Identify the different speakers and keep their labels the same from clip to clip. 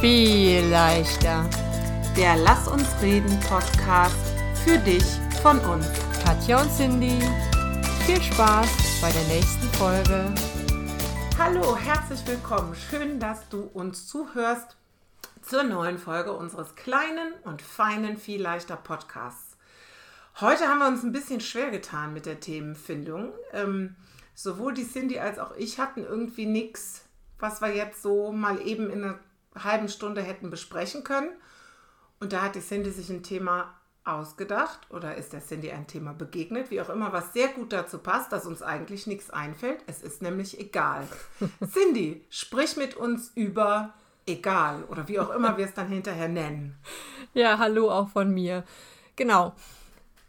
Speaker 1: viel leichter.
Speaker 2: Der Lass uns reden Podcast für dich von uns.
Speaker 1: Katja und Cindy, viel Spaß bei der nächsten Folge.
Speaker 2: Hallo, herzlich willkommen. Schön, dass du uns zuhörst zur neuen Folge unseres kleinen und feinen viel leichter Podcasts. Heute haben wir uns ein bisschen schwer getan mit der Themenfindung. Ähm, sowohl die Cindy als auch ich hatten irgendwie nichts, was wir jetzt so mal eben in einer halben Stunde hätten besprechen können. Und da hat die Cindy sich ein Thema ausgedacht oder ist der Cindy ein Thema begegnet, wie auch immer, was sehr gut dazu passt, dass uns eigentlich nichts einfällt. Es ist nämlich egal. Cindy, sprich mit uns über egal oder wie auch immer wir es dann hinterher nennen.
Speaker 1: Ja, hallo auch von mir. Genau.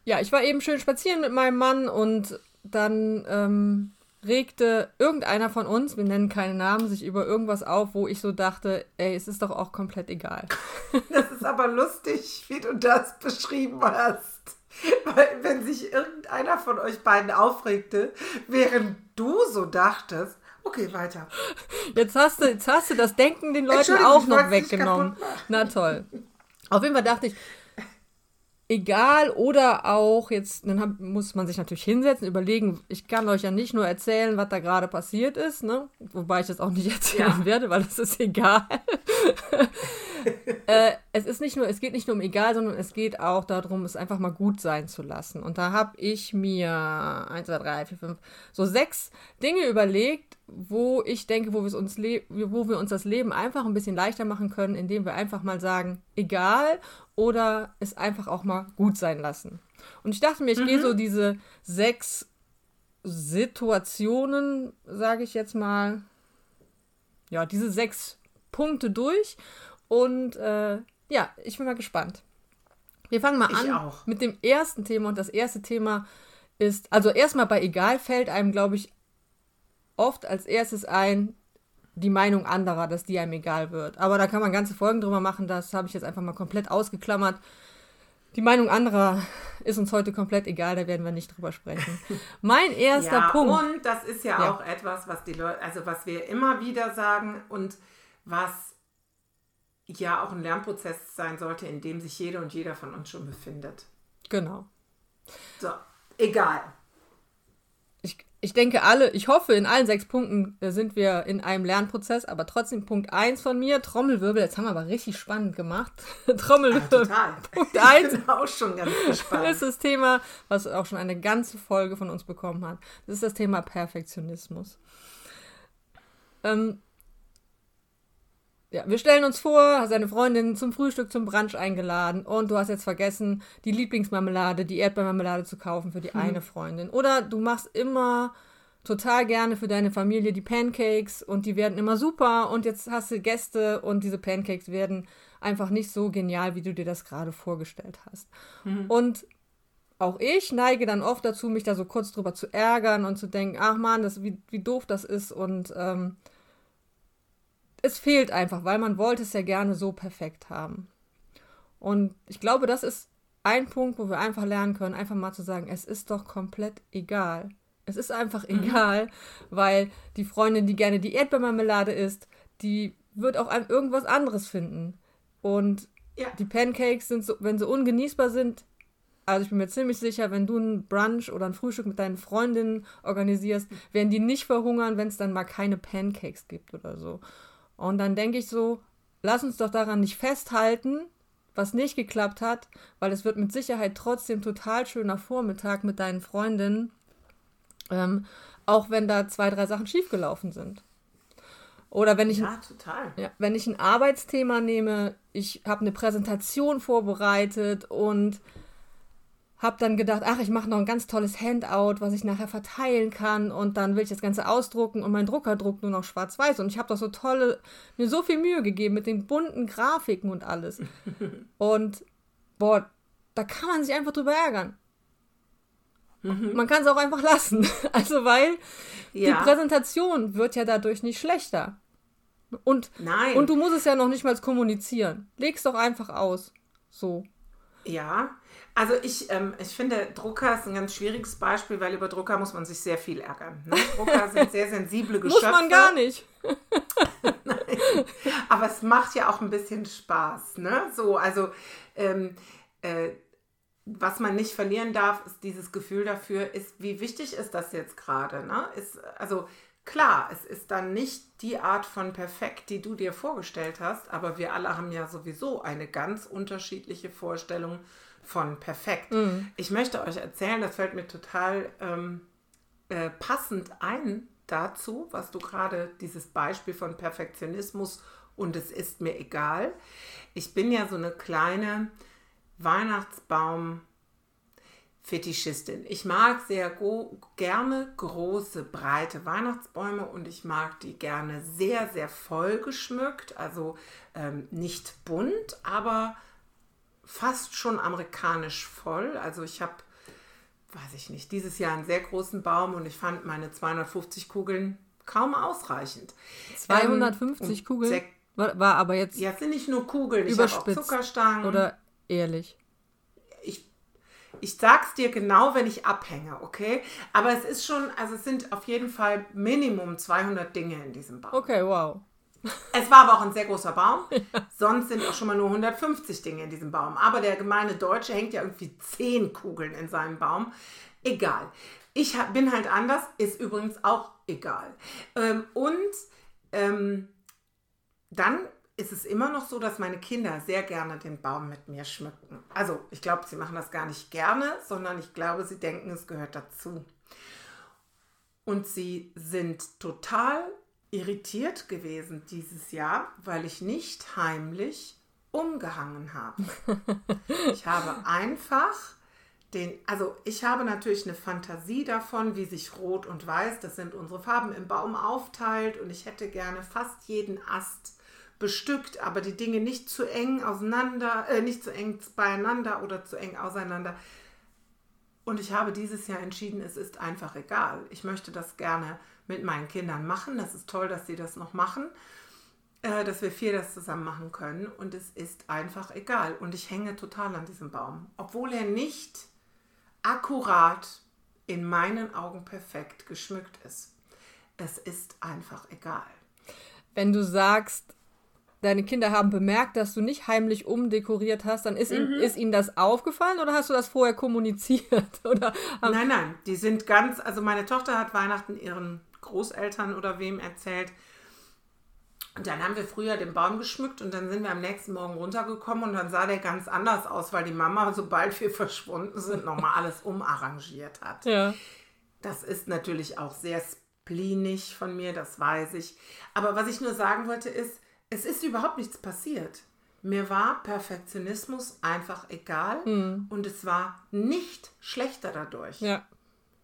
Speaker 1: Ja, ich war eben schön spazieren mit meinem Mann und dann ähm, regte irgendeiner von uns, wir nennen keine Namen, sich über irgendwas auf, wo ich so dachte, ey, es ist doch auch komplett egal.
Speaker 2: Das ist aber lustig, wie du das beschrieben hast. Weil wenn sich irgendeiner von euch beiden aufregte, während du so dachtest, okay, weiter.
Speaker 1: Jetzt hast du, jetzt hast du das Denken den Leuten auch noch weggenommen. Na toll. Auf jeden Fall dachte ich, egal oder auch jetzt, dann hab, muss man sich natürlich hinsetzen, überlegen, ich kann euch ja nicht nur erzählen, was da gerade passiert ist, ne? wobei ich das auch nicht erzählen ja. werde, weil das ist egal. äh, es ist nicht nur, es geht nicht nur um egal, sondern es geht auch darum, es einfach mal gut sein zu lassen. Und da habe ich mir 1, 2, 3, 4, 5, so sechs Dinge überlegt, wo ich denke, wo, uns wo wir uns das Leben einfach ein bisschen leichter machen können, indem wir einfach mal sagen, egal oder es einfach auch mal gut sein lassen. Und ich dachte mir, ich mhm. gehe so diese sechs Situationen, sage ich jetzt mal, ja, diese sechs Punkte durch. Und äh, ja, ich bin mal gespannt. Wir fangen mal ich an auch. mit dem ersten Thema. Und das erste Thema ist, also erstmal bei Egal fällt einem, glaube ich, oft als erstes ein, die Meinung anderer, dass die einem egal wird. Aber da kann man ganze Folgen drüber machen, das habe ich jetzt einfach mal komplett ausgeklammert. Die Meinung anderer ist uns heute komplett egal, da werden wir nicht drüber sprechen. Mein erster
Speaker 2: ja,
Speaker 1: Punkt.
Speaker 2: Und das ist ja, ja, auch etwas, was die Leute, also was wir immer wieder sagen und was ja auch ein Lernprozess sein sollte, in dem sich jede und jeder von uns schon befindet.
Speaker 1: Genau.
Speaker 2: So, egal
Speaker 1: ich denke alle, ich hoffe, in allen sechs Punkten äh, sind wir in einem Lernprozess, aber trotzdem Punkt 1 von mir, Trommelwirbel, jetzt haben wir aber richtig spannend gemacht. Trommelwirbel. Ja, total. Punkt 1. Ich bin auch schon ganz gespannt. Das ist das Thema, was auch schon eine ganze Folge von uns bekommen hat. Das ist das Thema Perfektionismus. Ähm, ja, wir stellen uns vor, hast deine Freundin zum Frühstück, zum Brunch eingeladen und du hast jetzt vergessen, die Lieblingsmarmelade, die Erdbeermarmelade zu kaufen für die hm. eine Freundin. Oder du machst immer total gerne für deine Familie die Pancakes und die werden immer super und jetzt hast du Gäste und diese Pancakes werden einfach nicht so genial, wie du dir das gerade vorgestellt hast. Hm. Und auch ich neige dann oft dazu, mich da so kurz drüber zu ärgern und zu denken, ach man, das, wie, wie doof das ist und ähm, es fehlt einfach, weil man wollte es ja gerne so perfekt haben. Und ich glaube, das ist ein Punkt, wo wir einfach lernen können, einfach mal zu sagen, es ist doch komplett egal. Es ist einfach mhm. egal, weil die Freundin, die gerne die Erdbeermarmelade isst, die wird auch irgendwas anderes finden. Und ja. die Pancakes sind so, wenn sie ungenießbar sind, also ich bin mir ziemlich sicher, wenn du ein Brunch oder ein Frühstück mit deinen Freundinnen organisierst, werden die nicht verhungern, wenn es dann mal keine Pancakes gibt oder so. Und dann denke ich so, lass uns doch daran nicht festhalten, was nicht geklappt hat, weil es wird mit Sicherheit trotzdem total schöner Vormittag mit deinen Freundinnen, ähm, auch wenn da zwei, drei Sachen schiefgelaufen sind. Oder wenn ich,
Speaker 2: ja, total.
Speaker 1: Ja, wenn ich ein Arbeitsthema nehme, ich habe eine Präsentation vorbereitet und hab dann gedacht, ach, ich mache noch ein ganz tolles Handout, was ich nachher verteilen kann und dann will ich das Ganze ausdrucken und mein Drucker druckt nur noch schwarz-weiß und ich habe doch so tolle, mir so viel Mühe gegeben mit den bunten Grafiken und alles. und boah, da kann man sich einfach drüber ärgern. Mhm. Man kann es auch einfach lassen. Also weil ja. die Präsentation wird ja dadurch nicht schlechter. Und,
Speaker 2: Nein.
Speaker 1: und du musst es ja noch nicht mal kommunizieren. Leg's doch einfach aus. So.
Speaker 2: Ja, also ich, ähm, ich finde, Drucker ist ein ganz schwieriges Beispiel, weil über Drucker muss man sich sehr viel ärgern. Ne? Drucker sind sehr sensible Geschöpfe.
Speaker 1: Muss man gar nicht.
Speaker 2: Aber es macht ja auch ein bisschen Spaß. Ne? So, also ähm, äh, was man nicht verlieren darf, ist dieses Gefühl dafür, ist, wie wichtig ist das jetzt gerade? Ne? Ist, also klar, es ist dann nicht die Art von perfekt, die du dir vorgestellt hast, aber wir alle haben ja sowieso eine ganz unterschiedliche Vorstellung von perfekt. Mhm. Ich möchte euch erzählen, das fällt mir total ähm, äh, passend ein dazu, was du gerade, dieses Beispiel von Perfektionismus und es ist mir egal. Ich bin ja so eine kleine Weihnachtsbaum Fetischistin. Ich mag sehr gerne große, breite Weihnachtsbäume und ich mag die gerne sehr, sehr voll geschmückt. Also ähm, nicht bunt, aber fast schon amerikanisch voll. Also ich habe, weiß ich nicht, dieses Jahr einen sehr großen Baum und ich fand meine 250 Kugeln kaum ausreichend.
Speaker 1: 250 ähm, Kugeln? War, war, aber jetzt.
Speaker 2: Ja, sind nicht nur Kugeln, ich habe auch Zuckerstangen.
Speaker 1: Oder ehrlich?
Speaker 2: Ich, sag's dir genau, wenn ich abhänge, okay? Aber es ist schon, also es sind auf jeden Fall Minimum 200 Dinge in diesem Baum.
Speaker 1: Okay, wow.
Speaker 2: Es war aber auch ein sehr großer Baum. Ja. Sonst sind auch schon mal nur 150 Dinge in diesem Baum. Aber der gemeine Deutsche hängt ja irgendwie 10 Kugeln in seinem Baum. Egal. Ich bin halt anders, ist übrigens auch egal. Ähm, und ähm, dann ist es immer noch so, dass meine Kinder sehr gerne den Baum mit mir schmücken. Also ich glaube, sie machen das gar nicht gerne, sondern ich glaube, sie denken, es gehört dazu. Und sie sind total irritiert gewesen dieses Jahr, weil ich nicht heimlich umgehangen habe. ich habe einfach den, also ich habe natürlich eine Fantasie davon, wie sich Rot und Weiß, das sind unsere Farben, im Baum aufteilt und ich hätte gerne fast jeden Ast bestückt, aber die Dinge nicht zu eng auseinander, äh, nicht zu eng beieinander oder zu eng auseinander. Und ich habe dieses Jahr entschieden, es ist einfach egal. Ich möchte das gerne mit meinen Kindern machen. Das ist toll, dass sie das noch machen, äh, dass wir vier das zusammen machen können. Und es ist einfach egal. Und ich hänge total an diesem Baum, obwohl er nicht akkurat in meinen Augen perfekt geschmückt ist. Es ist einfach egal.
Speaker 1: Wenn du sagst, deine Kinder haben bemerkt, dass du nicht heimlich umdekoriert hast, dann ist, mhm. ihnen, ist ihnen das aufgefallen oder hast du das vorher kommuniziert? Oder
Speaker 2: nein, nein, die sind ganz, also meine Tochter hat Weihnachten ihren Großeltern oder wem erzählt. Und dann haben wir früher den Baum geschmückt und dann sind wir am nächsten Morgen runtergekommen und dann sah der ganz anders aus, weil die Mama, sobald wir verschwunden sind, nochmal alles umarrangiert hat.
Speaker 1: Ja.
Speaker 2: Das ist natürlich auch sehr spleenig von mir, das weiß ich. Aber was ich nur sagen wollte ist, es ist überhaupt nichts passiert. Mir war Perfektionismus einfach egal mhm. und es war nicht schlechter dadurch.
Speaker 1: Ja.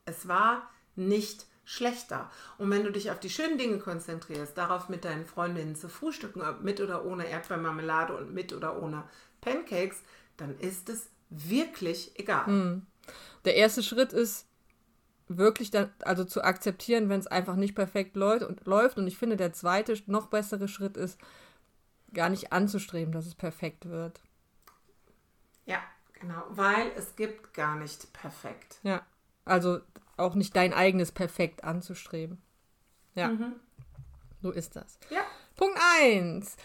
Speaker 2: Es war nicht schlechter. Und wenn du dich auf die schönen Dinge konzentrierst, darauf mit deinen Freundinnen zu frühstücken, mit oder ohne Erdbeermarmelade und mit oder ohne Pancakes, dann ist es wirklich egal. Mhm.
Speaker 1: Der erste Schritt ist wirklich dann, also zu akzeptieren, wenn es einfach nicht perfekt läuft und läuft. Und ich finde, der zweite, noch bessere Schritt ist, gar nicht anzustreben, dass es perfekt wird.
Speaker 2: Ja, genau, weil es gibt gar nicht perfekt.
Speaker 1: Ja, also auch nicht dein eigenes Perfekt anzustreben. Ja, mhm. so ist das.
Speaker 2: Ja.
Speaker 1: Punkt 1.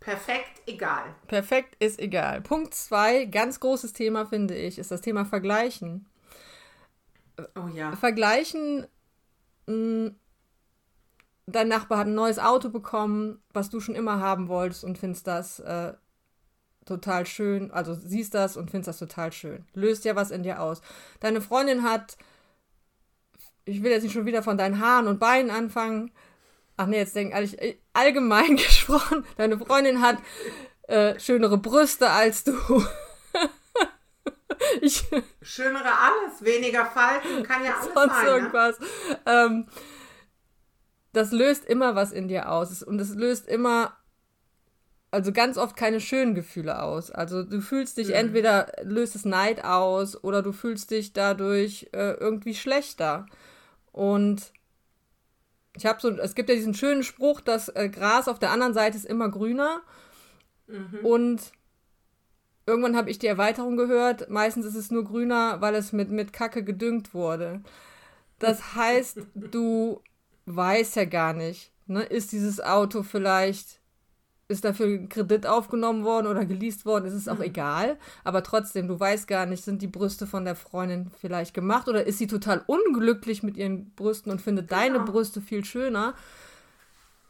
Speaker 2: Perfekt egal.
Speaker 1: Perfekt ist egal. Punkt 2, ganz großes Thema finde ich, ist das Thema Vergleichen.
Speaker 2: Oh ja.
Speaker 1: Vergleichen, mh, hm, dein Nachbar hat ein neues Auto bekommen, was du schon immer haben wolltest und findest das äh, total schön. Also siehst das und findest das total schön. Löst ja was in dir aus. Deine Freundin hat, ich will jetzt nicht schon wieder von deinen Haaren und Beinen anfangen. Ach nee, jetzt denke ich äh, allgemein gesprochen. Deine Freundin hat äh, schönere Brüste als du.
Speaker 2: ich, Schönere alles, weniger Falten, kann ja alles sonst sein. Ne? irgendwas. Ne?
Speaker 1: Ähm, das löst immer was in dir aus. Und es löst immer, also ganz oft keine schönen Gefühle aus. Also du fühlst dich mhm. entweder, löst es Neid aus oder du fühlst dich dadurch äh, irgendwie schlechter. Und ich habe so, es gibt ja diesen schönen Spruch, das äh, Gras auf der anderen Seite ist immer grüner. Mhm. Und irgendwann habe ich die Erweiterung gehört. Meistens ist es nur grüner, weil es mit, mit Kacke gedüngt wurde. Das heißt, du weißt ja gar nicht, ne, ist dieses Auto vielleicht, ist dafür ein Kredit aufgenommen worden oder geleast worden, ist es auch mhm. egal. Aber trotzdem, du weißt gar nicht, sind die Brüste von der Freundin vielleicht gemacht oder ist sie total unglücklich mit ihren Brüsten und findet genau. deine Brüste viel schöner.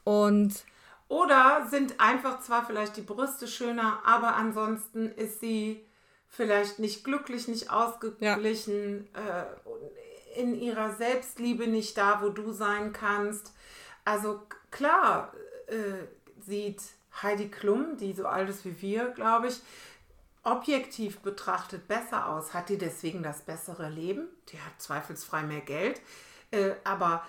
Speaker 1: Und
Speaker 2: oder sind einfach zwar vielleicht die Brüste schöner, aber ansonsten ist sie vielleicht nicht glücklich, nicht ausgeglichen, ja. äh, in ihrer Selbstliebe nicht da, wo du sein kannst. Also klar äh, sieht Heidi Klum, die so alt ist wie wir, glaube ich, objektiv betrachtet besser aus. Hat die deswegen das bessere Leben? Die hat zweifelsfrei mehr Geld. Äh, aber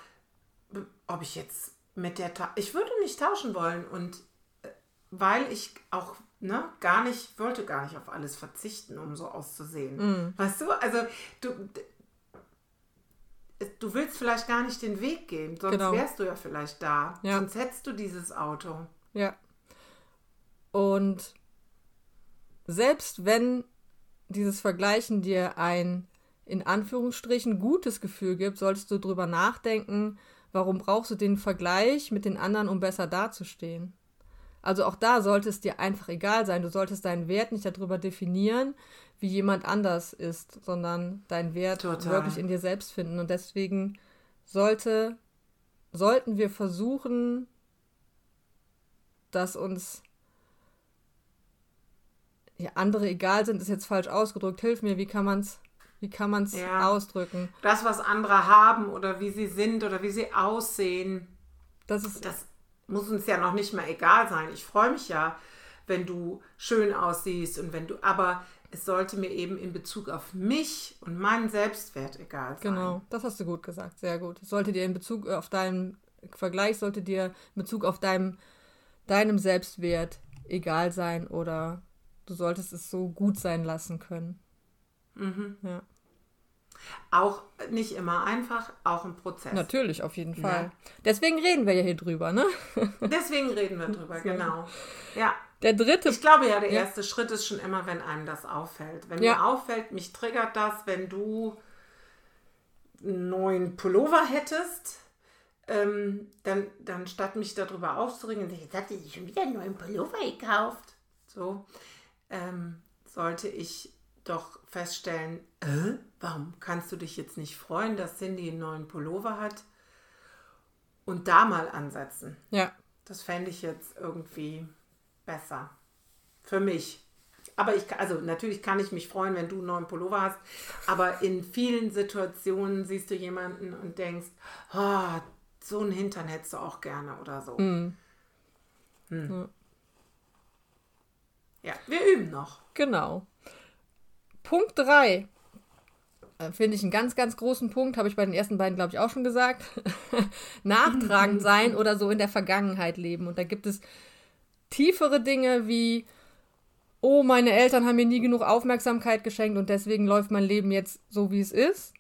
Speaker 2: ob ich jetzt mit der Ta ich würde nicht tauschen wollen und äh, weil ich auch ne, gar nicht, wollte gar nicht auf alles verzichten, um so auszusehen. Mm. Weißt du, also du, du willst vielleicht gar nicht den Weg gehen, sonst genau. wärst du ja vielleicht da. Ja. Sonst hättest du dieses Auto.
Speaker 1: Ja. Und selbst wenn dieses Vergleichen dir ein in Anführungsstrichen gutes Gefühl gibt, solltest du drüber nachdenken, Warum brauchst du den Vergleich mit den anderen, um besser dazustehen? Also auch da sollte es dir einfach egal sein. Du solltest deinen Wert nicht darüber definieren, wie jemand anders ist, sondern deinen Wert Total. wirklich in dir selbst finden. Und deswegen sollte, sollten wir versuchen, dass uns ja, andere egal sind, ist jetzt falsch ausgedrückt. Hilf mir, wie kann man es wie kann man es ja. ausdrücken?
Speaker 2: Das, was andere haben oder wie sie sind oder wie sie aussehen, das, ist das muss uns ja noch nicht mal egal sein. Ich freue mich ja, wenn du schön aussiehst und wenn du, aber es sollte mir eben in Bezug auf mich und meinen Selbstwert egal
Speaker 1: sein. Genau, das hast du gut gesagt, sehr gut. Es sollte dir in Bezug auf deinen Vergleich, sollte dir in Bezug auf deinem, deinem Selbstwert egal sein oder du solltest es so gut sein lassen können. Mhm. Ja.
Speaker 2: Auch nicht immer einfach, auch ein Prozess.
Speaker 1: Natürlich, auf jeden Fall. Ja. Deswegen reden wir ja hier drüber, ne?
Speaker 2: Deswegen reden wir drüber, genau. Ja.
Speaker 1: Der dritte.
Speaker 2: Ich glaube ja, der ja. erste Schritt ist schon immer, wenn einem das auffällt. Wenn ja. mir auffällt, mich triggert das, wenn du einen neuen Pullover hättest, ähm, dann, dann statt mich darüber aufzuregen, jetzt hat sie schon wieder einen neuen Pullover gekauft. So, ähm, sollte ich doch feststellen, äh, warum kannst du dich jetzt nicht freuen, dass Cindy einen neuen Pullover hat? Und da mal ansetzen. Ja. Das fände ich jetzt irgendwie besser. Für mich. Aber ich, also natürlich kann ich mich freuen, wenn du einen neuen Pullover hast. Aber in vielen Situationen siehst du jemanden und denkst, oh, so einen Hintern hättest du auch gerne oder so. Mhm. Hm. Ja, wir üben noch.
Speaker 1: Genau. Punkt 3 äh, finde ich einen ganz, ganz großen Punkt, habe ich bei den ersten beiden, glaube ich, auch schon gesagt. Nachtragend sein oder so in der Vergangenheit leben. Und da gibt es tiefere Dinge wie, oh, meine Eltern haben mir nie genug Aufmerksamkeit geschenkt und deswegen läuft mein Leben jetzt so, wie es ist.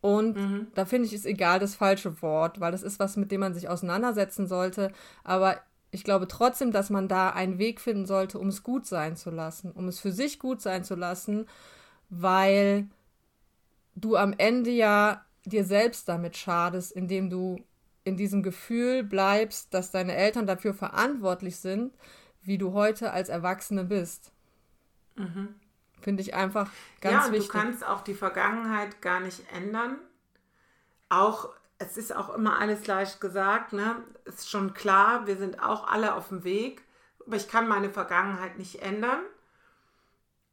Speaker 1: Und mhm. da finde ich es egal das falsche Wort, weil das ist was, mit dem man sich auseinandersetzen sollte. Aber ich glaube trotzdem, dass man da einen Weg finden sollte, um es gut sein zu lassen, um es für sich gut sein zu lassen, weil du am Ende ja dir selbst damit schadest, indem du in diesem Gefühl bleibst, dass deine Eltern dafür verantwortlich sind, wie du heute als Erwachsene bist. Mhm. Finde ich einfach ganz
Speaker 2: ja, und
Speaker 1: wichtig.
Speaker 2: Du kannst auch die Vergangenheit gar nicht ändern. Auch es ist auch immer alles leicht gesagt, ne? Ist schon klar, wir sind auch alle auf dem Weg, aber ich kann meine Vergangenheit nicht ändern.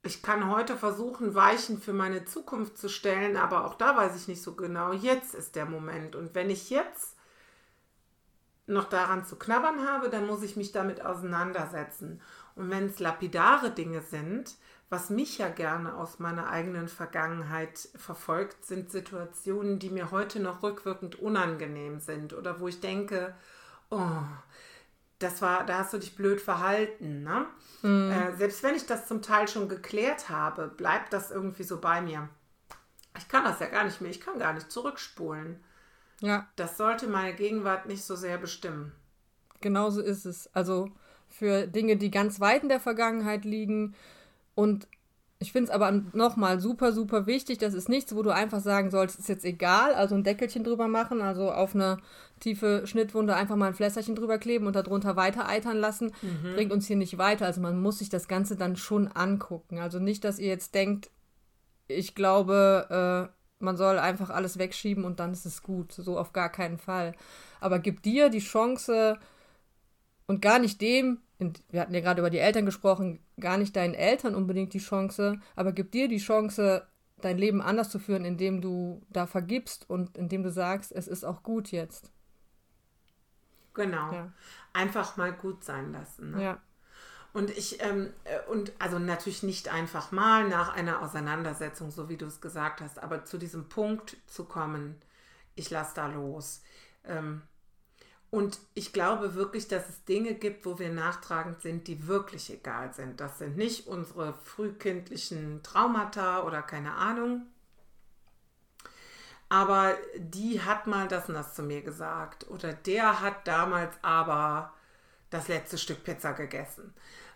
Speaker 2: Ich kann heute versuchen, Weichen für meine Zukunft zu stellen, aber auch da weiß ich nicht so genau. Jetzt ist der Moment. Und wenn ich jetzt noch daran zu knabbern habe, dann muss ich mich damit auseinandersetzen. Und wenn es lapidare Dinge sind, was mich ja gerne aus meiner eigenen Vergangenheit verfolgt, sind Situationen, die mir heute noch rückwirkend unangenehm sind oder wo ich denke, oh, das war, da hast du dich blöd verhalten. Ne? Mhm. Äh, selbst wenn ich das zum Teil schon geklärt habe, bleibt das irgendwie so bei mir. Ich kann das ja gar nicht mehr, ich kann gar nicht zurückspulen. Ja. Das sollte meine Gegenwart nicht so sehr bestimmen.
Speaker 1: Genauso ist es. Also für Dinge, die ganz weit in der Vergangenheit liegen, Und ich finde es aber nochmal super, super wichtig. Das ist nichts, wo du einfach sagen sollst, ist jetzt egal, also ein Deckelchen drüber machen, also auf eine tiefe Schnittwunde einfach mal ein Flässerchen drüber kleben und darunter weiter eitern lassen, mhm. bringt uns hier nicht weiter. Also man muss sich das Ganze dann schon angucken. Also nicht, dass ihr jetzt denkt, ich glaube, äh, man soll einfach alles wegschieben und dann ist es gut. So auf gar keinen Fall. Aber gib dir die Chance und gar nicht dem, wir hatten ja gerade über die Eltern gesprochen, gar nicht deinen Eltern unbedingt die Chance, aber gib dir die Chance, dein Leben anders zu führen, indem du da vergibst und indem du sagst, es ist auch gut jetzt.
Speaker 2: Genau. Ja. Einfach mal gut sein lassen. Ne? Ja. Und ich, ähm, äh, und also natürlich nicht einfach mal nach einer Auseinandersetzung, so wie du es gesagt hast, aber zu diesem Punkt zu kommen, ich lasse da los. Ähm, und ich glaube wirklich, dass es Dinge gibt, wo wir nachtragend sind, die wirklich egal sind. Das sind nicht unsere frühkindlichen Traumata oder keine Ahnung. Aber die hat mal das und das zu mir gesagt. Oder der hat damals aber das letzte Stück Pizza gegessen.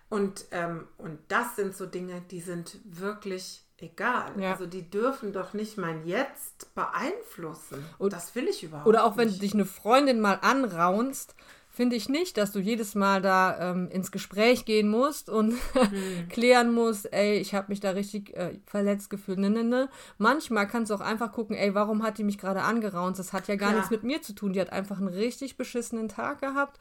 Speaker 2: Und, ähm, und das sind so Dinge, die sind wirklich egal. Ja. Also die dürfen doch nicht mein Jetzt beeinflussen. Und das will ich überhaupt
Speaker 1: nicht. Oder auch wenn du dich eine Freundin mal anraunst, finde ich nicht, dass du jedes Mal da ähm, ins Gespräch gehen musst und hm. klären musst, ey, ich habe mich da richtig äh, verletzt gefühlt. Ne, ne, ne. Manchmal kannst du auch einfach gucken, ey, warum hat die mich gerade angeraunt? Das hat ja gar ja. nichts mit mir zu tun. Die hat einfach einen richtig beschissenen Tag gehabt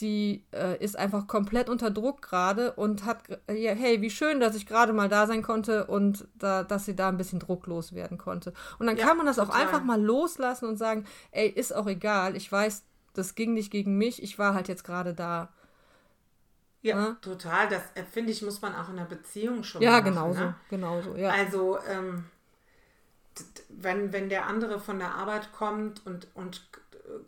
Speaker 1: die äh, ist einfach komplett unter Druck gerade und hat, äh, hey, wie schön, dass ich gerade mal da sein konnte und da, dass sie da ein bisschen drucklos werden konnte. Und dann ja, kann man das total. auch einfach mal loslassen und sagen, ey, ist auch egal, ich weiß, das ging nicht gegen mich, ich war halt jetzt gerade da.
Speaker 2: Ja, ja, total. Das äh, finde ich, muss man auch in der Beziehung schon
Speaker 1: ja, machen. Genauso, ne? genauso, ja.
Speaker 2: Also, ähm, wenn, wenn der andere von der Arbeit kommt und, und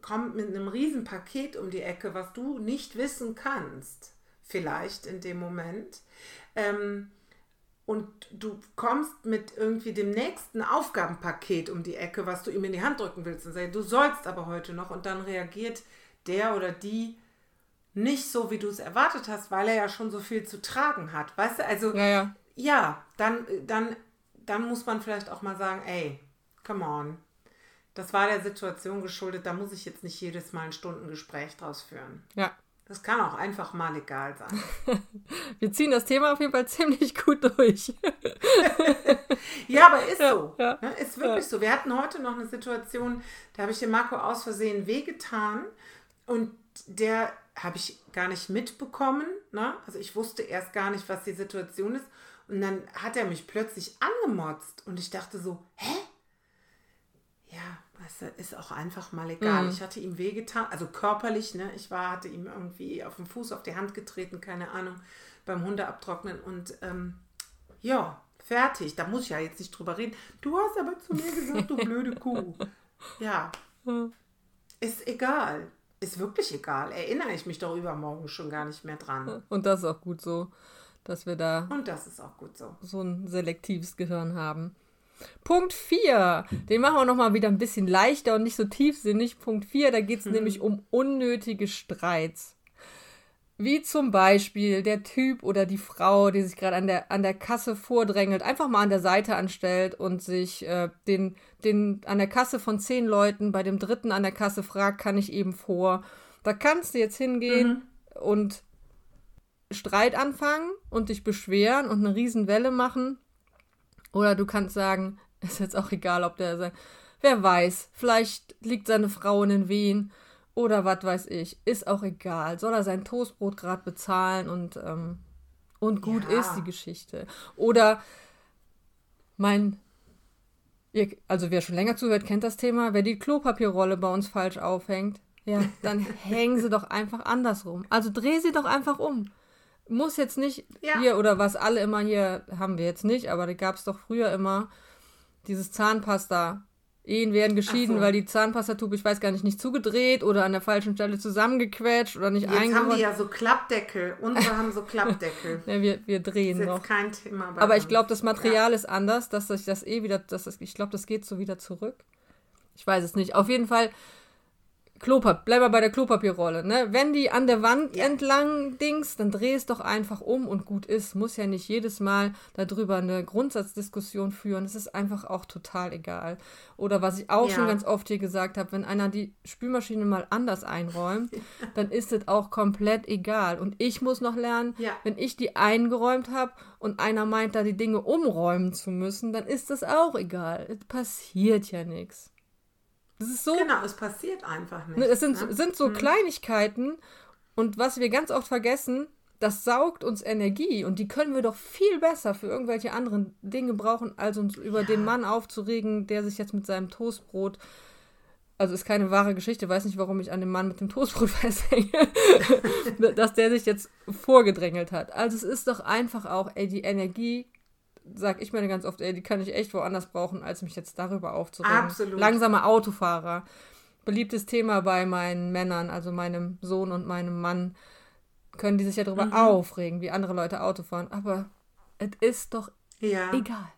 Speaker 2: kommt mit einem Riesenpaket um die Ecke, was du nicht wissen kannst, vielleicht in dem Moment. Ähm, und du kommst mit irgendwie dem nächsten Aufgabenpaket um die Ecke, was du ihm in die Hand drücken willst und sagst, du sollst aber heute noch und dann reagiert der oder die nicht so, wie du es erwartet hast, weil er ja schon so viel zu tragen hat. Weißt du, also ja, ja. ja dann, dann, dann muss man vielleicht auch mal sagen, ey, come on, das war der Situation geschuldet, da muss ich jetzt nicht jedes Mal ein Stundengespräch draus führen. Ja. Das kann auch einfach mal egal sein.
Speaker 1: Wir ziehen das Thema auf jeden Fall ziemlich gut durch.
Speaker 2: ja, aber ist ja, so. Ja, ne? ist wirklich ja. so. Wir hatten heute noch eine Situation, da habe ich dem Marco aus Versehen wehgetan und der habe ich gar nicht mitbekommen. Ne? Also ich wusste erst gar nicht, was die Situation ist. Und dann hat er mich plötzlich angemotzt und ich dachte so, hä? Weißt du, ist auch einfach mal egal. Mhm. Ich hatte ihm wehgetan, also körperlich, ne? Ich war, hatte ihm irgendwie auf den Fuß, auf die Hand getreten, keine Ahnung, beim Hunde abtrocknen und ähm, ja, fertig. Da muss ich ja jetzt nicht drüber reden. Du hast aber zu mir gesagt, du blöde Kuh. Ja. Ist egal. Ist wirklich egal. Erinnere ich mich doch übermorgen schon gar nicht mehr dran.
Speaker 1: Und das ist auch gut so, dass wir da.
Speaker 2: Und das ist auch gut so.
Speaker 1: So ein selektives Gehirn haben. Punkt 4, den machen wir nochmal wieder ein bisschen leichter und nicht so tiefsinnig. Punkt 4, da geht es mhm. nämlich um unnötige Streits. Wie zum Beispiel der Typ oder die Frau, die sich gerade an der, an der Kasse vordrängelt, einfach mal an der Seite anstellt und sich äh, den, den an der Kasse von zehn Leuten bei dem dritten an der Kasse fragt, kann ich eben vor. Da kannst du jetzt hingehen mhm. und Streit anfangen und dich beschweren und eine Riesenwelle machen. Oder du kannst sagen, ist jetzt auch egal, ob der sagt, wer weiß, vielleicht liegt seine Frau in den Wehen oder was weiß ich, ist auch egal. Soll er sein Toastbrot gerade bezahlen und, ähm, und gut ja. ist die Geschichte. Oder mein, also wer schon länger zuhört, kennt das Thema, wer die Klopapierrolle bei uns falsch aufhängt, ja, dann hängen sie doch einfach andersrum. Also dreh sie doch einfach um muss jetzt nicht ja. hier oder was alle immer hier haben wir jetzt nicht, aber da gab es doch früher immer dieses Zahnpasta. Ehen werden geschieden, so. weil die Zahnpastatube, ich weiß gar nicht, nicht zugedreht oder an der falschen Stelle zusammengequetscht oder nicht
Speaker 2: eingebaut. Jetzt haben die ja so Klappdeckel. Unsere haben so Klappdeckel.
Speaker 1: ja, wir, wir drehen das ist noch.
Speaker 2: kein Thema
Speaker 1: Aber ich glaube, das Material ja. ist anders, dass sich das eh wieder, dass das, ich glaube, das geht so wieder zurück. Ich weiß es nicht. Auf jeden Fall Klopapier, bleib mal bei der Klopapierrolle, ne? Wenn die an der Wand
Speaker 2: Ja.
Speaker 1: entlang dings, dann dreh es doch einfach um und gut ist. Muss ja nicht jedes Mal darüber eine Grundsatzdiskussion führen. Es ist einfach auch total egal. Oder was ich auch
Speaker 2: Ja.
Speaker 1: schon ganz oft hier gesagt habe, wenn einer die Spülmaschine mal anders einräumt, dann ist es auch komplett egal. Und ich muss noch lernen,
Speaker 2: Ja.
Speaker 1: wenn ich die eingeräumt habe und einer meint, da die Dinge umräumen zu müssen, dann ist das auch egal. Es passiert ja nichts. Das ist so
Speaker 2: Genau, es passiert einfach nicht.
Speaker 1: Ne, Es sind,
Speaker 2: ne?
Speaker 1: sind so Kleinigkeiten und was wir ganz oft vergessen, das saugt uns Energie und die können wir doch viel besser für irgendwelche anderen Dinge brauchen, als uns über den Mann aufzuregen, der sich jetzt mit seinem Toastbrot, also ist keine wahre Geschichte, weiß nicht, warum ich an dem Mann mit dem Toastbrot festhänge, dass der sich jetzt vorgedrängelt hat. Also es ist doch einfach auch, ey, die Energie, sag ich mir ganz oft, ey, die kann ich echt woanders brauchen, als mich jetzt darüber aufzuregen.
Speaker 2: Absolut.
Speaker 1: Langsame Autofahrer. Beliebtes Thema bei meinen Männern, also meinem Sohn und meinem Mann, können die sich ja darüber aufregen, wie andere Leute Auto fahren. Aber es ist doch
Speaker 2: ja.
Speaker 1: egal.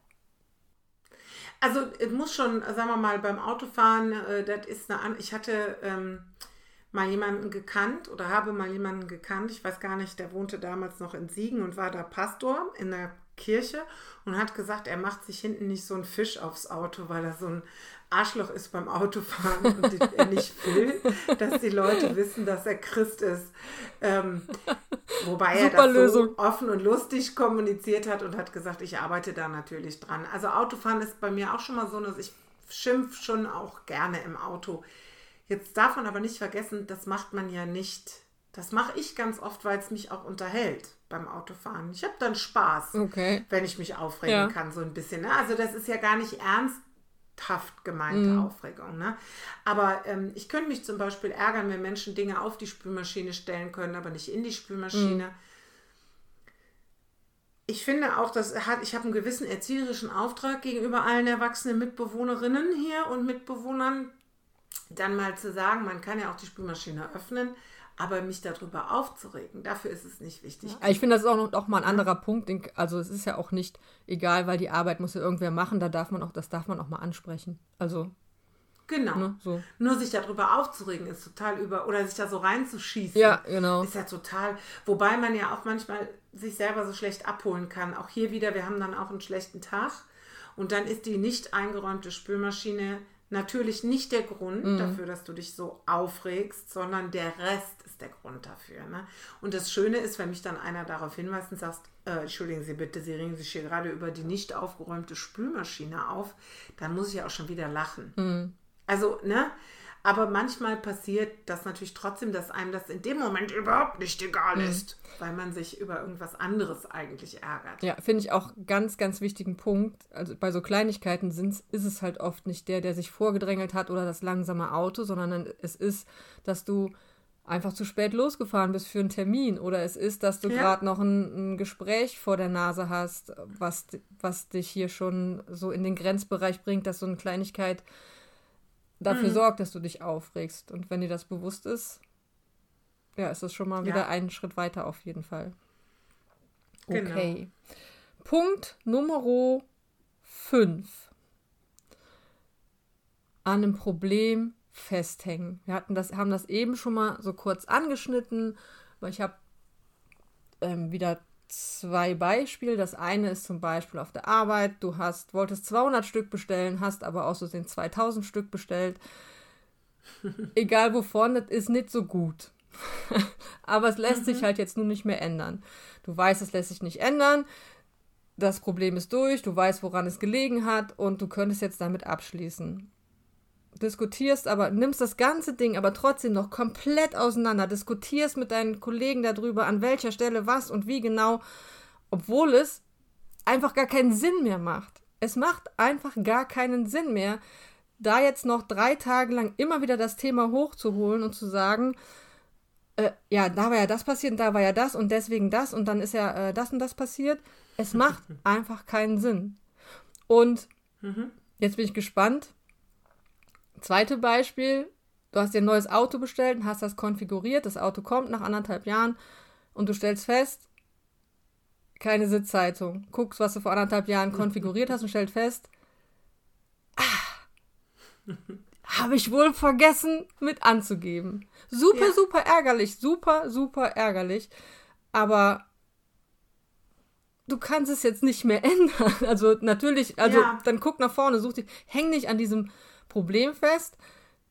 Speaker 2: Also es muss schon, sagen wir mal, beim Autofahren, äh, das ist eine an. Ich hatte ähm, mal jemanden gekannt oder habe mal jemanden gekannt, ich weiß gar nicht, der wohnte damals noch in Siegen und war da Pastor in der Kirche und hat gesagt, er macht sich hinten nicht so einen Fisch aufs Auto, weil er so ein Arschloch ist beim Autofahren und er nicht will, dass die Leute wissen, dass er Christ ist. Ähm, wobei er
Speaker 1: Super
Speaker 2: das
Speaker 1: Lösung.
Speaker 2: so offen und lustig kommuniziert hat und hat gesagt, ich arbeite da natürlich dran. Also Autofahren ist bei mir auch schon mal so, dass ich schimpf schon auch gerne im Auto. Jetzt darf man aber nicht vergessen, das macht man ja nicht. Das mache ich ganz oft, weil es mich auch unterhält beim Autofahren. Ich habe dann Spaß,
Speaker 1: Okay.
Speaker 2: wenn ich mich aufregen
Speaker 1: Ja.
Speaker 2: kann, so ein bisschen. Ne? Also das ist ja gar nicht ernsthaft gemeinte Aufregung. Ne? Aber ähm, ich könnte mich zum Beispiel ärgern, wenn Menschen Dinge auf die Spülmaschine stellen können, aber nicht in die Spülmaschine. Ich finde auch, dass hat, ich habe einen gewissen erzieherischen Auftrag gegenüber allen erwachsenen Mitbewohnerinnen hier und Mitbewohnern, dann mal zu sagen, man kann ja auch die Spülmaschine öffnen, aber mich darüber aufzuregen, dafür ist es nicht wichtig.
Speaker 1: Ich finde, das ist auch noch auch mal ein anderer Punkt. Also es ist ja auch nicht egal, weil die Arbeit muss ja irgendwer machen. Da darf man auch, das darf man auch mal ansprechen. Also,
Speaker 2: Genau.
Speaker 1: ne, so.
Speaker 2: Nur sich darüber aufzuregen ist total über, oder sich da so reinzuschießen.
Speaker 1: Ja, genau.
Speaker 2: Ist ja total, wobei man ja auch manchmal sich selber so schlecht abholen kann. Auch hier wieder, wir haben dann auch einen schlechten Tag und dann ist die nicht eingeräumte Spülmaschine natürlich nicht der Grund
Speaker 1: Mhm.
Speaker 2: dafür, dass du dich so aufregst, sondern der Rest ist der Grund dafür. Ne? Und das Schöne ist, wenn mich dann einer darauf hinweist und sagt, äh, entschuldigen Sie bitte, Sie regen sich hier gerade über die nicht aufgeräumte Spülmaschine auf, dann muss ich ja auch schon wieder lachen.
Speaker 1: Mhm.
Speaker 2: Also, ne? Aber manchmal passiert das natürlich trotzdem, dass einem das in dem Moment überhaupt nicht egal
Speaker 1: Mhm.
Speaker 2: ist, weil man sich über irgendwas anderes eigentlich ärgert.
Speaker 1: Ja, finde ich auch ganz, ganz wichtigen Punkt. Also bei so Kleinigkeiten sind's, ist es halt oft nicht der, der sich vorgedrängelt hat oder das langsame Auto, sondern es ist, dass du einfach zu spät losgefahren bist für einen Termin oder es ist, dass du
Speaker 2: Ja.
Speaker 1: gerade noch ein, ein Gespräch vor der Nase hast, was, was dich hier schon so in den Grenzbereich bringt, dass so eine Kleinigkeit dafür
Speaker 2: Mhm.
Speaker 1: sorgt, dass du dich aufregst. Und wenn dir das bewusst ist, ja, ist das schon mal
Speaker 2: Ja.
Speaker 1: wieder einen Schritt weiter auf jeden Fall.
Speaker 2: Genau.
Speaker 1: Okay. Punkt Nummer 5. An einem Problem festhängen. Wir hatten das, haben das eben schon mal so kurz angeschnitten, weil ich habe ähm, wieder zwei Beispiele. Das eine ist zum Beispiel auf der Arbeit. Du hast, wolltest 200 Stück bestellen, hast aber aus Versehen 2000 Stück bestellt. Egal wovon, das ist nicht so gut. aber es lässt sich halt jetzt nun nicht mehr ändern. Du weißt, es lässt sich nicht ändern. Das Problem ist durch, du weißt, woran es gelegen hat und du könntest jetzt damit abschließen. Diskutierst aber, nimmst das ganze Ding aber trotzdem noch komplett auseinander, diskutierst mit deinen Kollegen darüber, an welcher Stelle was und wie genau, obwohl es einfach gar keinen Sinn mehr macht. Es macht einfach gar keinen Sinn mehr, da jetzt noch drei Tage lang immer wieder das Thema hochzuholen und zu sagen, äh, ja, da war ja das passiert und da war ja das und deswegen das und dann ist ja äh, das und das passiert. Es macht einfach keinen Sinn. Und jetzt bin ich gespannt. Zweite Beispiel, du hast dir ein neues Auto bestellt und hast das konfiguriert, das Auto kommt nach anderthalb Jahren und du stellst fest, keine Sitzheizung. Guckst, was du vor anderthalb Jahren konfiguriert hast und stellst fest, ah, habe ich wohl vergessen mit anzugeben. Super,
Speaker 2: Ja.
Speaker 1: super ärgerlich, super, super ärgerlich. Aber du kannst es jetzt nicht mehr ändern. Also natürlich, also
Speaker 2: Ja.
Speaker 1: dann guck nach vorne, such dich, häng nicht an diesem Problem fest.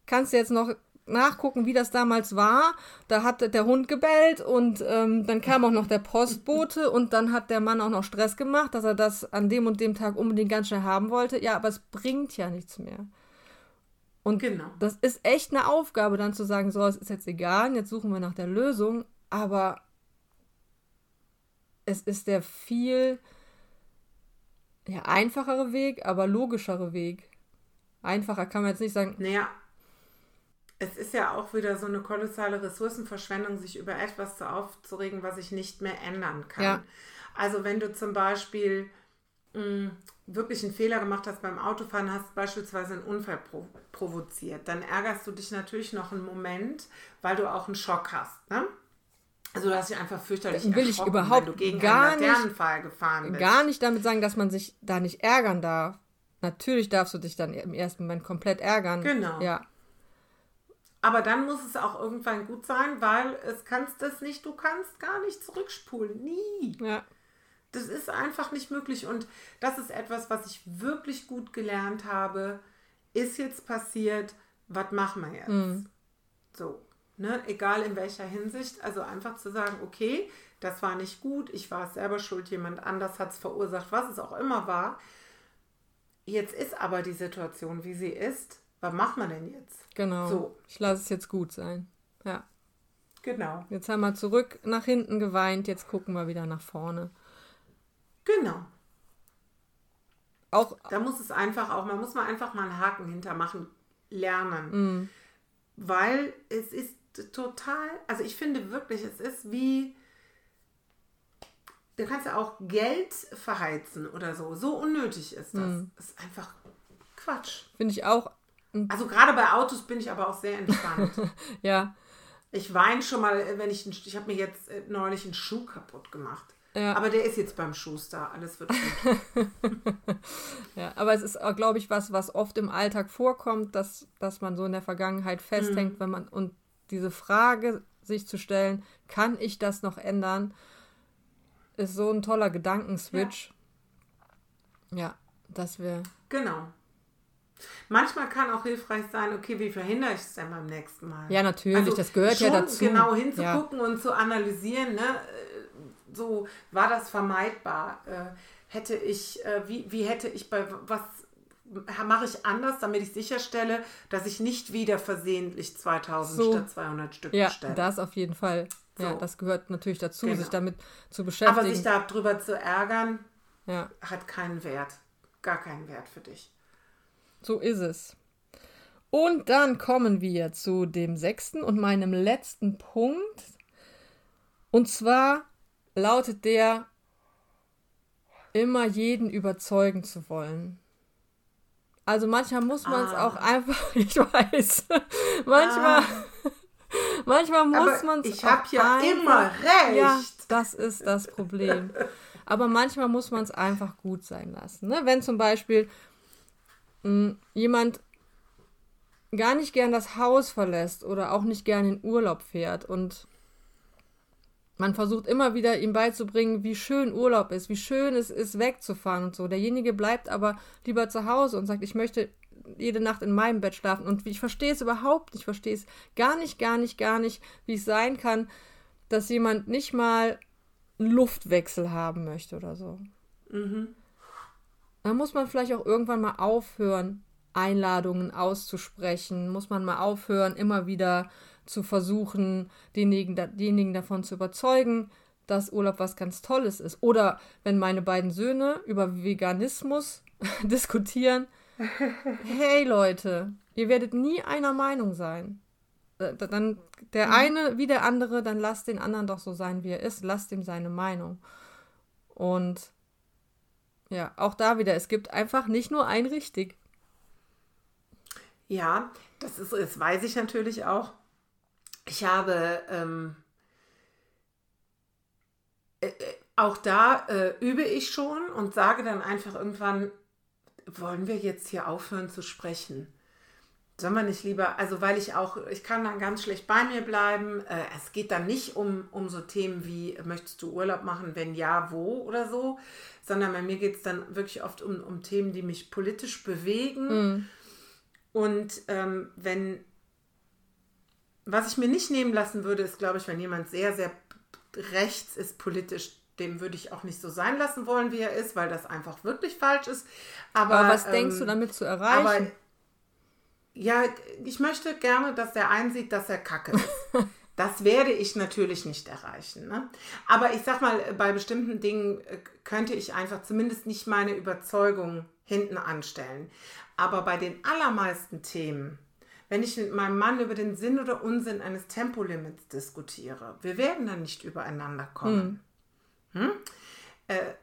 Speaker 1: Kannst du jetzt noch nachgucken, wie das damals war. Da hat der Hund gebellt und ähm, dann kam auch noch der Postbote und dann hat der Mann auch noch Stress gemacht, dass er das an dem und dem Tag unbedingt ganz schnell haben wollte. Ja, aber es bringt ja nichts mehr. Und
Speaker 2: Genau.
Speaker 1: das ist echt eine Aufgabe, dann zu sagen, so, es ist jetzt egal, jetzt suchen wir nach der Lösung, aber es ist der viel ja, einfachere Weg, aber logischere Weg. Einfacher kann man jetzt nicht sagen,
Speaker 2: Naja, es ist ja auch wieder so eine kolossale Ressourcenverschwendung, sich über etwas zu aufzuregen, was ich nicht mehr ändern kann.
Speaker 1: Ja.
Speaker 2: Also wenn du zum Beispiel mh, wirklich einen Fehler gemacht hast beim Autofahren, hast beispielsweise einen Unfall pro provoziert, dann ärgerst du dich natürlich noch einen Moment, weil du auch einen Schock hast. Ne? Also du hast dich einfach fürchterlich
Speaker 1: Will ich überhaupt
Speaker 2: wenn du gegen
Speaker 1: gar
Speaker 2: einen
Speaker 1: nicht-
Speaker 2: Laternenpfahl gefahren bist.
Speaker 1: gar nicht damit sagen, dass man sich da nicht ärgern darf. Natürlich darfst du dich dann im ersten Moment komplett ärgern.
Speaker 2: Genau.
Speaker 1: Ja,
Speaker 2: Aber dann muss es auch irgendwann gut sein, weil es kannst es nicht, du kannst gar nicht zurückspulen. Nie.
Speaker 1: ja,
Speaker 2: Das ist einfach nicht möglich. Und das ist etwas, was ich wirklich gut gelernt habe. Ist jetzt passiert, was machen wir jetzt? So, ne? Egal in welcher Hinsicht. Also einfach zu sagen, okay, das war nicht gut, ich war es selber schuld, jemand anders hat es verursacht, was es auch immer war. Jetzt ist aber die Situation, wie sie ist. Was macht man denn jetzt?
Speaker 1: genau.
Speaker 2: So.
Speaker 1: Ich lasse es jetzt gut sein. Ja.
Speaker 2: Genau.
Speaker 1: Jetzt haben wir zurück nach hinten geweint, jetzt gucken wir wieder nach vorne.
Speaker 2: Genau.
Speaker 1: Auch
Speaker 2: Da muss es einfach auch, man muss mal einfach mal einen Haken hintermachen, lernen.
Speaker 1: Mhm.
Speaker 2: Weil es ist total, also ich finde wirklich, es ist wie, du kannst ja auch Geld verheizen oder so. So unnötig ist das.
Speaker 1: Mhm.
Speaker 2: Das ist einfach Quatsch.
Speaker 1: finde ich auch,
Speaker 2: Also gerade bei Autos bin ich aber auch sehr entspannt.
Speaker 1: ja,
Speaker 2: ich weine schon mal, wenn ich, ich habe mir jetzt äh, neulich einen Schuh kaputt gemacht.
Speaker 1: Ja.
Speaker 2: Aber der ist jetzt beim Schuster, alles wird gut.
Speaker 1: Ja, aber es ist, glaube ich, was, was oft im Alltag vorkommt, dass, dass man so in der Vergangenheit
Speaker 2: Mhm.
Speaker 1: festhängt, wenn man und diese Frage sich zu stellen, kann ich das noch ändern, ist so ein toller Gedankenswitch. Ja, dass wir,
Speaker 2: Genau. Manchmal kann auch hilfreich sein, okay, wie verhindere ich es denn beim nächsten Mal?
Speaker 1: ja natürlich, das gehört ja dazu.
Speaker 2: Genau
Speaker 1: ja.
Speaker 2: hinzugucken und zu analysieren, ne? so war das vermeidbar. Äh, hätte ich, äh, wie, wie hätte ich bei was mache ich anders, damit ich sicherstelle, dass ich nicht wieder versehentlich 2000
Speaker 1: So.
Speaker 2: statt 200 Stück
Speaker 1: Ja,
Speaker 2: bestelle.
Speaker 1: das auf jeden Fall. Ja,
Speaker 2: So.
Speaker 1: das gehört natürlich dazu,
Speaker 2: Genau.
Speaker 1: sich damit zu
Speaker 2: Aber
Speaker 1: beschäftigen.
Speaker 2: sich darüber zu ärgern,
Speaker 1: ja,
Speaker 2: hat keinen Wert. Gar keinen Wert für dich.
Speaker 1: so ist es. Und dann kommen wir zu dem sechsten und meinem letzten Punkt. Und zwar lautet der, immer jeden überzeugen zu wollen. Also manchmal muss man es
Speaker 2: Ah.
Speaker 1: auch einfach, ich weiß, manchmal, manchmal muss man es
Speaker 2: ich habe ja immer recht.
Speaker 1: Ja, das ist das Problem. Aber manchmal muss man es einfach gut sein lassen. Ne? Wenn zum Beispiel mh, jemand gar nicht gern das Haus verlässt oder auch nicht gern in Urlaub fährt und man versucht immer wieder ihm beizubringen, wie schön Urlaub ist, wie schön es ist, wegzufahren und so. Derjenige bleibt aber lieber zu Hause und sagt, ich möchte jede Nacht in meinem Bett schlafen. Und ich verstehe es überhaupt nicht, ich verstehe es gar nicht, gar nicht, gar nicht, wie es sein kann, dass jemand nicht mal einen Luftwechsel haben möchte oder so. Da muss man vielleicht auch irgendwann mal aufhören, Einladungen auszusprechen, muss man mal aufhören, immer wieder zu versuchen, denjenigen, denjenigen davon zu überzeugen, dass Urlaub was ganz Tolles ist. Oder wenn meine beiden Söhne über Veganismus diskutieren, hey Leute, ihr werdet nie einer Meinung sein. Äh, Dann der eine wie der andere, dann lasst den anderen doch so sein, wie er ist, lasst ihm seine Meinung. Und ja, auch da wieder, es gibt einfach nicht nur ein richtig.
Speaker 2: Ja, das ist, das weiß ich natürlich auch. Ich habe ähm, äh, äh, auch da äh, übe ich schon und sage dann einfach irgendwann, wollen wir jetzt hier aufhören zu sprechen? Sollen wir nicht lieber, also weil ich auch, ich kann dann ganz schlecht bei mir bleiben. Äh, es geht dann nicht um, um so Themen wie, möchtest du Urlaub machen, wenn ja, wo oder so, sondern bei mir geht es dann wirklich oft um, um Themen, die mich politisch bewegen.
Speaker 1: Mhm.
Speaker 2: Und ähm, wenn, was ich mir nicht nehmen lassen würde, ist, glaube ich, wenn jemand sehr, sehr rechts ist politisch, dem würde ich auch nicht so sein lassen wollen, wie er ist, weil das einfach wirklich falsch ist. Aber,
Speaker 1: Aber was
Speaker 2: ähm,
Speaker 1: denkst du damit zu erreichen?
Speaker 2: Aber ja, ich möchte gerne, dass er einsieht, dass er kacke ist. Das werde ich natürlich nicht erreichen. Ne? Aber ich sag mal, bei bestimmten Dingen äh, könnte ich einfach zumindest nicht meine Überzeugung hinten anstellen. Aber bei den allermeisten Themen, wenn ich mit meinem Mann über den Sinn oder Unsinn eines Tempolimits diskutiere, wir werden dann nicht übereinander kommen. Hm? Äh,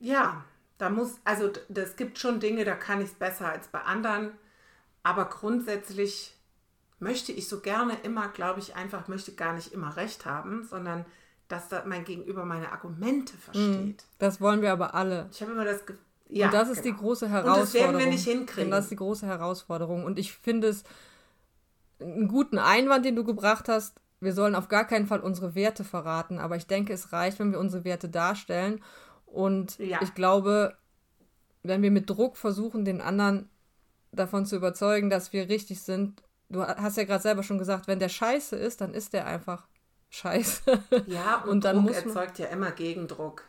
Speaker 2: ja, da muss, also es gibt schon Dinge, da kann ich es besser als bei anderen. Aber grundsätzlich möchte ich so gerne immer, glaube ich, einfach möchte gar nicht immer recht haben, sondern dass da mein Gegenüber meine Argumente versteht.
Speaker 1: Das wollen wir aber alle.
Speaker 2: Ich habe immer das Gefühl, ja,
Speaker 1: und das ist
Speaker 2: genau.
Speaker 1: die große
Speaker 2: Und
Speaker 1: Herausforderung.
Speaker 2: das werden wir nicht hinkriegen.
Speaker 1: Und das ist die große Herausforderung. Und ich finde es einen guten Einwand, den du gebracht hast. Wir sollen auf gar keinen Fall unsere Werte verraten, aber ich denke, es reicht, wenn wir unsere Werte darstellen. Und
Speaker 2: Ja.
Speaker 1: ich glaube, wenn wir mit Druck versuchen, den anderen davon zu überzeugen, dass wir richtig sind, du hast ja gerade selber schon gesagt, wenn der scheiße ist, dann ist der einfach scheiße.
Speaker 2: Ja, und,
Speaker 1: Und dann
Speaker 2: Druck
Speaker 1: muss man-
Speaker 2: erzeugt ja immer Gegendruck.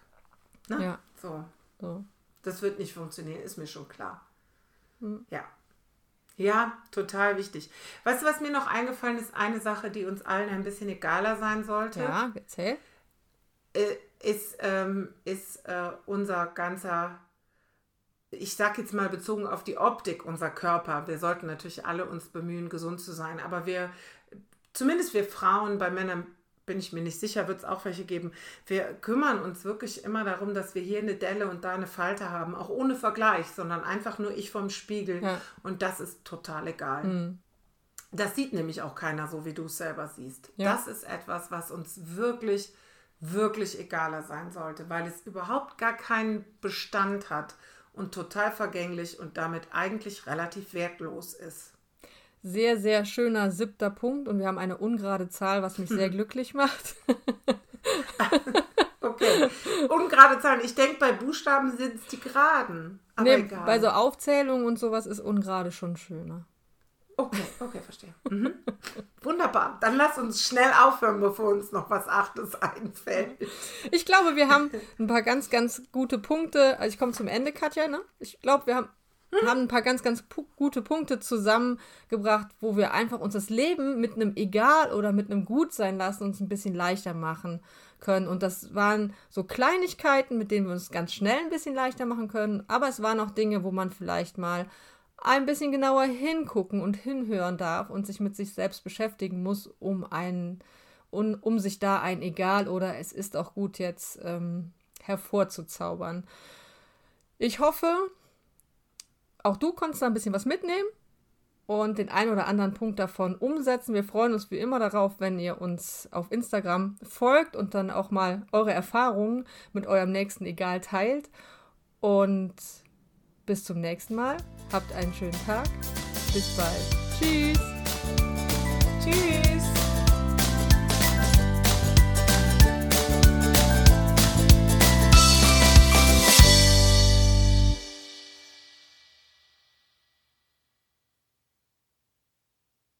Speaker 2: Ne?
Speaker 1: Ja.
Speaker 2: So,
Speaker 1: so.
Speaker 2: das wird nicht funktionieren, ist mir schon klar.
Speaker 1: Hm.
Speaker 2: Ja. Ja, total wichtig. Weißt du, was mir noch eingefallen ist? Eine Sache, die uns allen ein bisschen egaler sein sollte.
Speaker 1: Ja, erzähl.
Speaker 2: äh, ist, ähm, ist äh, unser ganzer, ich sag jetzt mal bezogen auf die Optik, unser Körper. Wir sollten natürlich alle uns bemühen, gesund zu sein, aber wir, zumindest wir Frauen, bei Männern bin ich mir nicht sicher, wird es auch welche geben. Wir kümmern uns wirklich immer darum, dass wir hier eine Delle und da eine Falte haben, auch ohne Vergleich, sondern einfach nur ich vom Spiegel.
Speaker 1: Ja.
Speaker 2: Und das ist total egal.
Speaker 1: Mhm.
Speaker 2: Das sieht nämlich auch keiner so, wie du es selber siehst.
Speaker 1: Ja.
Speaker 2: Das ist etwas, was uns wirklich, wirklich egaler sein sollte, weil es überhaupt gar keinen Bestand hat und total vergänglich und damit eigentlich relativ wertlos ist.
Speaker 1: Sehr, sehr schöner siebter Punkt und wir haben eine ungerade Zahl, was mich sehr glücklich macht.
Speaker 2: Okay. Ungerade Zahlen. Ich denke, bei Buchstaben sind es die geraden. Aber
Speaker 1: nee,
Speaker 2: egal.
Speaker 1: bei so Aufzählungen und sowas ist ungerade schon schöner.
Speaker 2: Okay, okay, verstehe. Mhm. Wunderbar. Dann lass uns schnell aufhören, bevor uns noch was Achtes einfällt.
Speaker 1: Ich glaube, wir haben ein paar ganz, ganz gute Punkte. Also ich komme zum Ende, Katja, ne? Ich glaube, wir haben, haben ein paar ganz, ganz pu gute Punkte zusammengebracht, wo wir einfach uns das Leben mit einem Egal oder mit einem Gut sein lassen uns ein bisschen leichter machen können. Und das waren so Kleinigkeiten, mit denen wir uns ganz schnell ein bisschen leichter machen können. Aber es waren auch Dinge, wo man vielleicht mal ein bisschen genauer hingucken und hinhören darf und sich mit sich selbst beschäftigen muss, um einen, um, um sich da ein Egal oder es ist auch gut jetzt ähm, hervorzuzaubern. Ich hoffe, auch du konntest da ein bisschen was mitnehmen und den einen oder anderen Punkt davon umsetzen. Wir freuen uns wie immer darauf, wenn ihr uns auf Instagram folgt und dann auch mal eure Erfahrungen mit eurem nächsten Egal teilt. Und bis zum nächsten Mal. Habt einen schönen Tag. Bis bald. Tschüss.
Speaker 2: Tschüss.